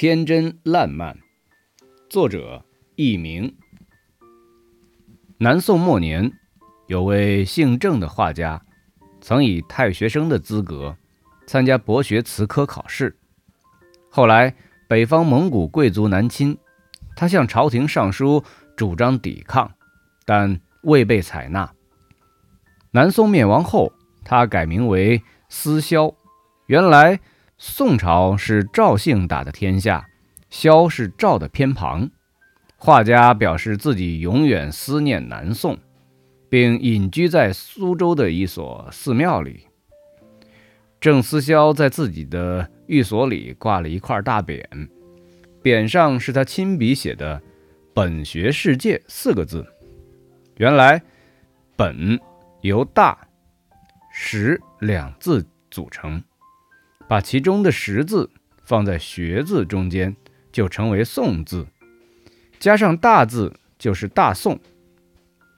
天真烂漫，作者佚名。南宋末年，有位姓郑的画家，曾以太学生的资格参加博学词科考试。后来，北方蒙古贵族南侵，他向朝廷上书，主张抵抗，但未被采纳。南宋灭亡后，他改名为思肖。原来。宋朝是赵姓打的天下，萧是赵的偏旁。画家表示自己永远思念南宋，并隐居在苏州的一所寺庙里。郑思肖在自己的寓所里挂了一块大匾，匾上是他亲笔写的“本学世界”四个字。原来“本”由“大”“实”两字组成。把其中的“识”字放在“学”字中间，就成为“宋”字；加上“大”字，就是“大宋”，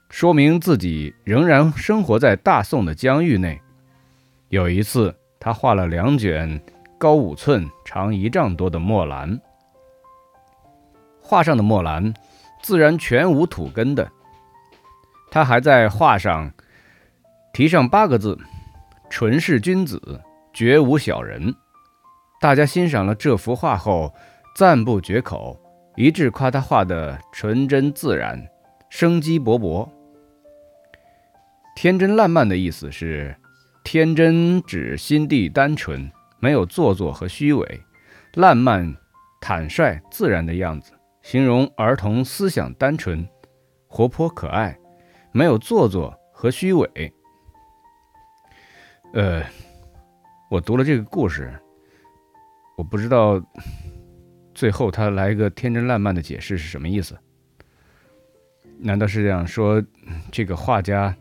说明自己仍然生活在大宋的疆域内。有一次，他画了两卷高五寸、长一丈多的墨兰，画上的墨兰自然全无土根的。他还在画上题上八个字：“纯是君子。”绝无小人。大家欣赏了这幅画后，赞不绝口，一致夸他画的纯真自然，生机勃勃。天真烂漫的意思是，天真指心地单纯，没有做作和虚伪；烂漫，坦率自然的样子，形容儿童思想单纯、活泼可爱，没有做作和虚伪。呃。我读了这个故事，我不知道最后他来一个天真烂漫的解释是什么意思？难道是这样说这个画家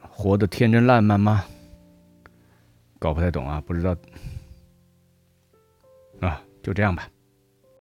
活得天真烂漫吗？搞不太懂啊，不知道啊，就这样吧。